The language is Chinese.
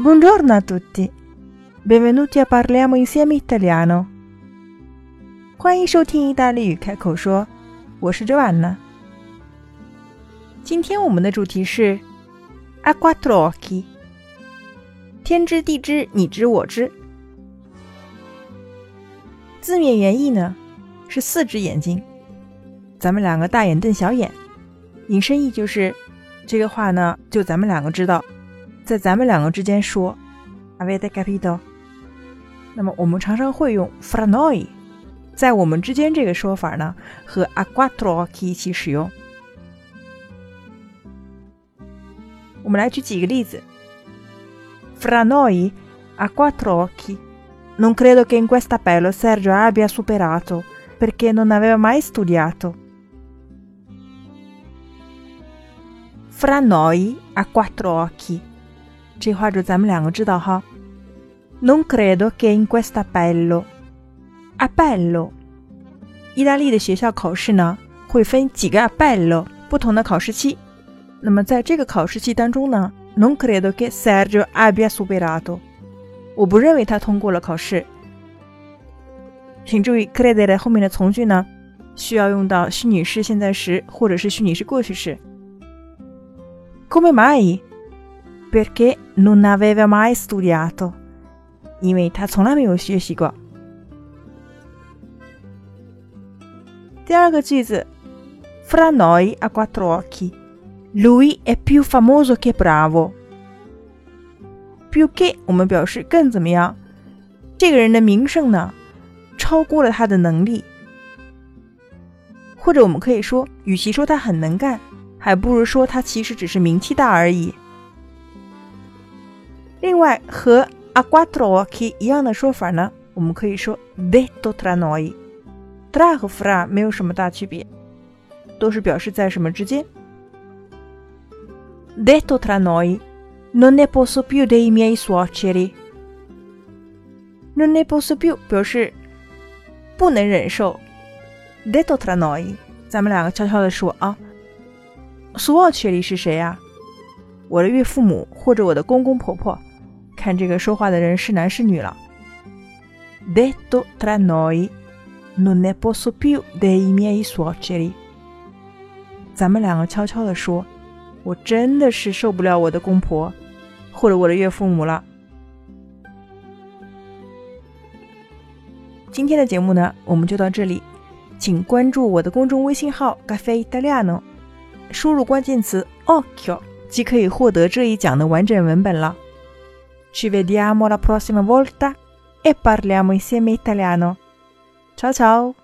Buongiorno a tutti, benvenuti a parliamo insieme italiano。欢迎收听意大利语开口说，我是 Joanna。今天我们的主题是 a q u a t r o o c h i 天知地知，你知我知。字面原意呢是四只眼睛，咱们两个大眼瞪小眼，引申义就是这个话呢，就咱们两个知道。在咱们两个之间说，avete capito？那么我们常常会用 fra noi，在我们之间这个说法呢，和 a quattro occhi 一起使用。我们来举几个例子：fra noi a quattro occhi。Non credo che in questo appello Sergio abbia superato, perché non aveva mai studiato. Fra noi a quattro occhi. 这话就咱们两个知道哈。Non credo che in questo appello, appello，意大利的学校考试呢会分几个 appello 不同的考试期。那么在这个考试期当中呢，Non credo che Sergio abbia superato，我不认为他通过了考试。请注意，credere 后面的从句呢需要用到虚拟式现在时或者是虚拟式过去式。Come mai? Perché non aveva mai studiato，因为他从来没有学习过。第二个句子，Fra noi a quattro occhi，lui è più famoso che bravo。più che 我们表示更怎么样，这个人的名声呢，超过了他的能力。或者我们可以说，与其说他很能干，还不如说他其实只是名气大而已。 另外，和 a quattro occhi 一样的说法呢，我们可以说 detto tra noi。tra 和 fra 没有什么大区别，都是表示在什么之间。detto tra noi non ne posso più dei miei suoceri。non ne posso più 表示不能忍受。detto tra noi，咱们两个悄悄的说啊，suoceri 是谁呀？我的岳父母或者我的公公婆婆。看这个说话的人是男是女了。Detto tra noi, non ne posso più dei miei suoceri。咱们两个悄悄的说，我真的是受不了我的公婆或者我的岳父母了。今天的节目呢，我们就到这里，请关注我的公众微信号 “cafe italiano”，输入关键词 “occhio” 即可以获得这一讲的完整文本了。Ci vediamo la prossima volta e parliamo insieme italiano. Ciao ciao!